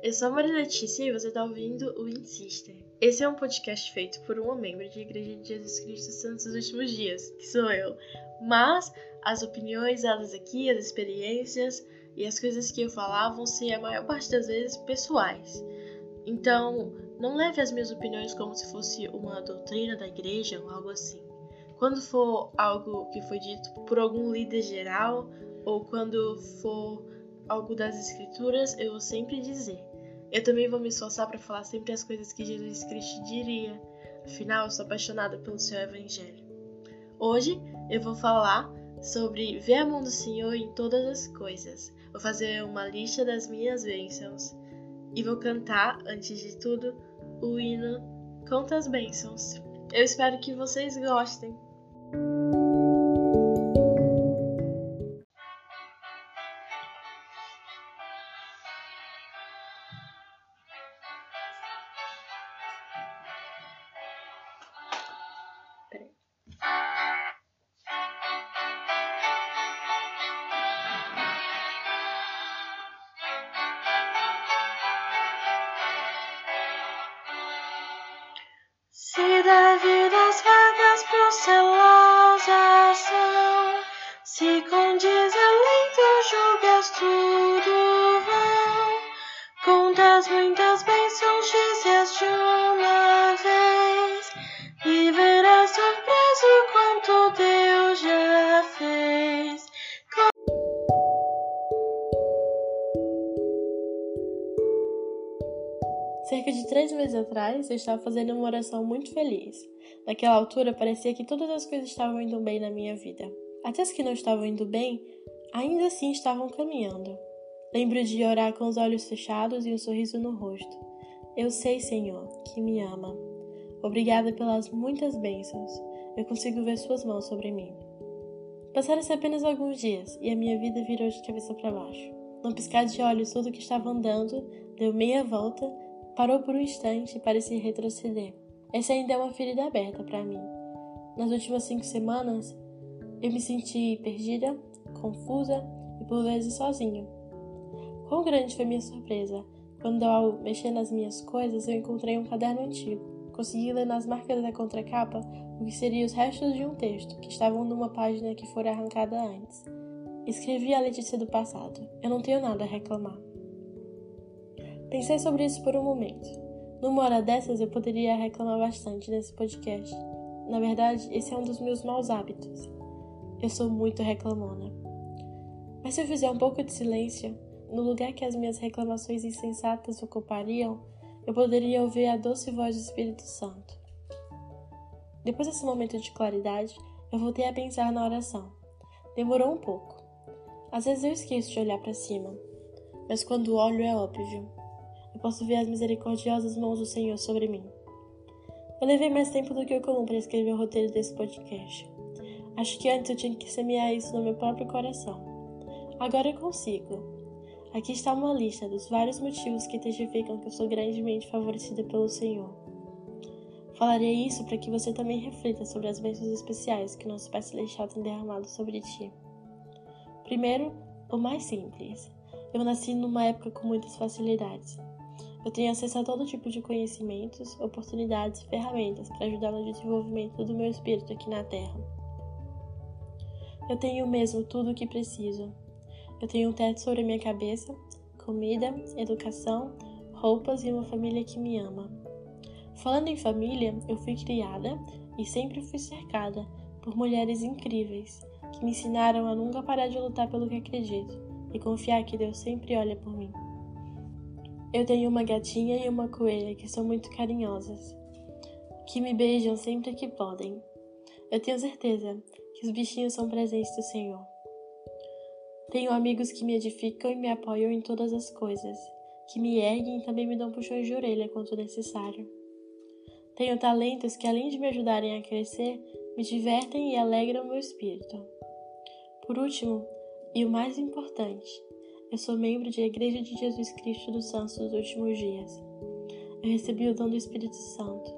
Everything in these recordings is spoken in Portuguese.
Eu sou a Maria Letícia e você está ouvindo o Insister. Esse é um podcast feito por uma membro de Igreja de Jesus Cristo Santos dos Últimos Dias, que sou eu. Mas as opiniões dadas aqui, as experiências e as coisas que eu falar vão ser a maior parte das vezes pessoais. Então, não leve as minhas opiniões como se fosse uma doutrina da igreja ou algo assim. Quando for algo que foi dito por algum líder geral ou quando for algo das escrituras, eu vou sempre dizer. Eu também vou me esforçar para falar sempre as coisas que Jesus Cristo diria. Afinal, eu sou apaixonada pelo seu evangelho. Hoje eu vou falar sobre ver a mão do Senhor em todas as coisas. Vou fazer uma lista das minhas bênçãos e vou cantar, antes de tudo, o hino Conta as Bênçãos. Eu espero que vocês gostem. Tudo vão, contas muitas bênçãos, dizes de uma vez, e verás surpreso quanto Deus já fez. Cerca de três meses atrás, eu estava fazendo uma oração muito feliz. Naquela altura, parecia que todas as coisas estavam indo bem na minha vida. Até as que não estavam indo bem, ainda assim estavam caminhando. Lembro de orar com os olhos fechados e um sorriso no rosto. Eu sei, Senhor, que me ama. Obrigada pelas muitas bênçãos. Eu consigo ver Suas mãos sobre mim. Passaram-se apenas alguns dias e a minha vida virou de cabeça para baixo. Num piscar de olhos, tudo que estava andando deu meia volta Parou por um instante e parecia retroceder. Essa ainda é uma ferida aberta para mim. Nas últimas cinco semanas, eu me senti perdida, confusa e por vezes sozinha. Quão grande foi minha surpresa quando, ao mexer nas minhas coisas, eu encontrei um caderno antigo. Consegui ler nas marcas da contracapa o que seriam os restos de um texto que estavam numa página que fora arrancada antes. Escrevi a Letícia do passado. Eu não tenho nada a reclamar. Pensei sobre isso por um momento. Numa hora dessas, eu poderia reclamar bastante nesse podcast. Na verdade, esse é um dos meus maus hábitos. Eu sou muito reclamona. Mas se eu fizer um pouco de silêncio, no lugar que as minhas reclamações insensatas ocupariam, eu poderia ouvir a doce voz do Espírito Santo. Depois desse momento de claridade, eu voltei a pensar na oração. Demorou um pouco. Às vezes eu esqueço de olhar para cima, mas quando olho é óbvio eu posso ver as misericordiosas mãos do Senhor sobre mim. Eu levei mais tempo do que o comum para escrever o roteiro desse podcast. Acho que antes eu tinha que semear isso no meu próprio coração. Agora eu consigo. Aqui está uma lista dos vários motivos que testificam que eu sou grandemente favorecida pelo Senhor. Falarei isso para que você também reflita sobre as bênçãos especiais que nosso Pai Celestial tem derramado sobre ti. Primeiro, o mais simples. Eu nasci numa época com muitas facilidades. Eu tenho acesso a todo tipo de conhecimentos, oportunidades e ferramentas para ajudar no desenvolvimento do meu espírito aqui na Terra. Eu tenho mesmo tudo o que preciso. Eu tenho um teto sobre a minha cabeça, comida, educação, roupas e uma família que me ama. Falando em família, eu fui criada e sempre fui cercada por mulheres incríveis que me ensinaram a nunca parar de lutar pelo que acredito e confiar que Deus sempre olha por mim. Eu tenho uma gatinha e uma coelha que são muito carinhosas, que me beijam sempre que podem. Eu tenho certeza que os bichinhos são presentes do Senhor. Tenho amigos que me edificam e me apoiam em todas as coisas, que me erguem e também me dão puxões de orelha quando necessário. Tenho talentos que, além de me ajudarem a crescer, me divertem e alegram meu espírito. Por último, e o mais importante, eu sou membro da Igreja de Jesus Cristo dos Santos dos Últimos Dias. Eu recebi o dom do Espírito Santo.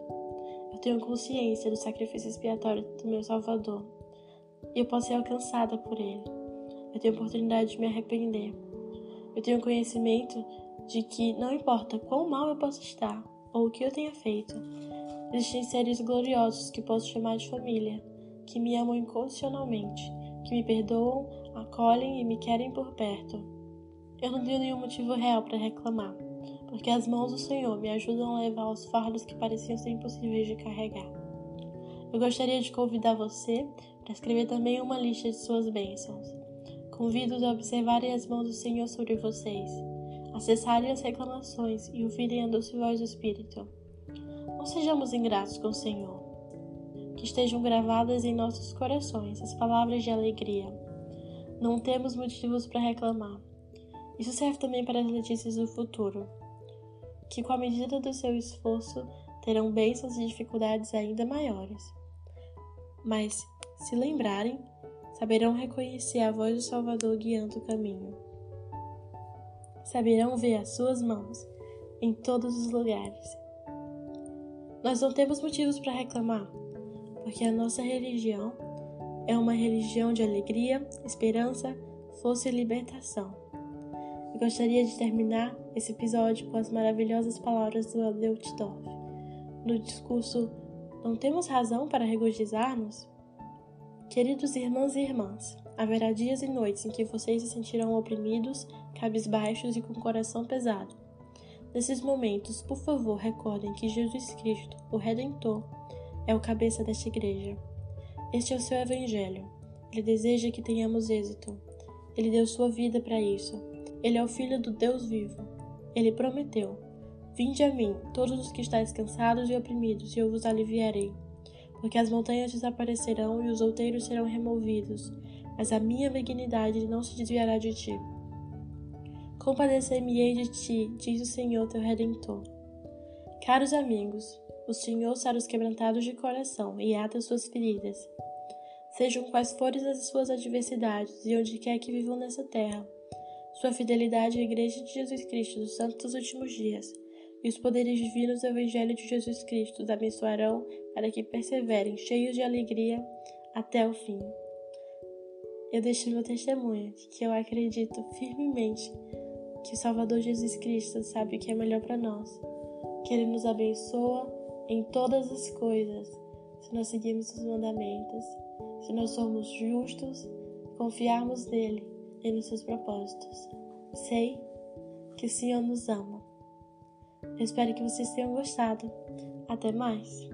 Eu tenho consciência do sacrifício expiatório do meu Salvador. E eu posso ser alcançada por ele. Eu tenho oportunidade de me arrepender. Eu tenho conhecimento de que não importa quão mal eu possa estar ou o que eu tenha feito, existem seres gloriosos que posso chamar de família, que me amam incondicionalmente, que me perdoam, acolhem e me querem por perto. Eu não tenho nenhum motivo real para reclamar, porque as mãos do Senhor me ajudam a levar os fardos que pareciam ser impossíveis de carregar. Eu gostaria de convidar você para escrever também uma lista de suas bênçãos. Convido-os a observarem as mãos do Senhor sobre vocês, acessarem as reclamações e ouvirem a doce voz do Espírito. Não sejamos ingratos com o Senhor. Que estejam gravadas em nossos corações as palavras de alegria. Não temos motivos para reclamar. Isso serve também para as notícias do futuro, que com a medida do seu esforço terão bênçãos e dificuldades ainda maiores. Mas, se lembrarem, saberão reconhecer a voz do Salvador guiando o caminho. Saberão ver as suas mãos em todos os lugares. Nós não temos motivos para reclamar, porque a nossa religião é uma religião de alegria, esperança, força e libertação. Eu gostaria de terminar esse episódio com as maravilhosas palavras do Aldeu Titoff, no discurso Não temos razão para regozijar-nos? Queridos irmãos e irmãs, haverá dias e noites em que vocês se sentirão oprimidos, cabisbaixos e com o coração pesado. Nesses momentos, por favor, recordem que Jesus Cristo, o Redentor, é o cabeça desta igreja. Este é o seu Evangelho. Ele deseja que tenhamos êxito. Ele deu sua vida para isso. Ele é o Filho do Deus vivo. Ele prometeu: Vinde a mim, todos os que estáis cansados e oprimidos, e eu vos aliviarei porque as montanhas desaparecerão e os outeiros serão removidos, mas a minha benignidade não se desviará de ti. Compadecer-me-ei de ti, diz o Senhor teu Redentor. Caros amigos, o Senhor sara os quebrantados de coração e ata suas feridas. Sejam quais forem as suas adversidades e onde quer que vivam nessa terra, sua fidelidade à Igreja de Jesus Cristo dos Santos dos Últimos Dias e os poderes divinos do Evangelho de Jesus Cristo os abençoarão para que perseverem cheios de alegria até o fim. Eu deixo meu testemunho de que eu acredito firmemente que o Salvador Jesus Cristo sabe o que é melhor para nós, que Ele nos abençoa em todas as coisas, se nós seguirmos os mandamentos, se nós somos justos, confiarmos nele e nos seus propósitos. Sei que o Senhor nos ama. Eu espero que vocês tenham gostado. Até mais!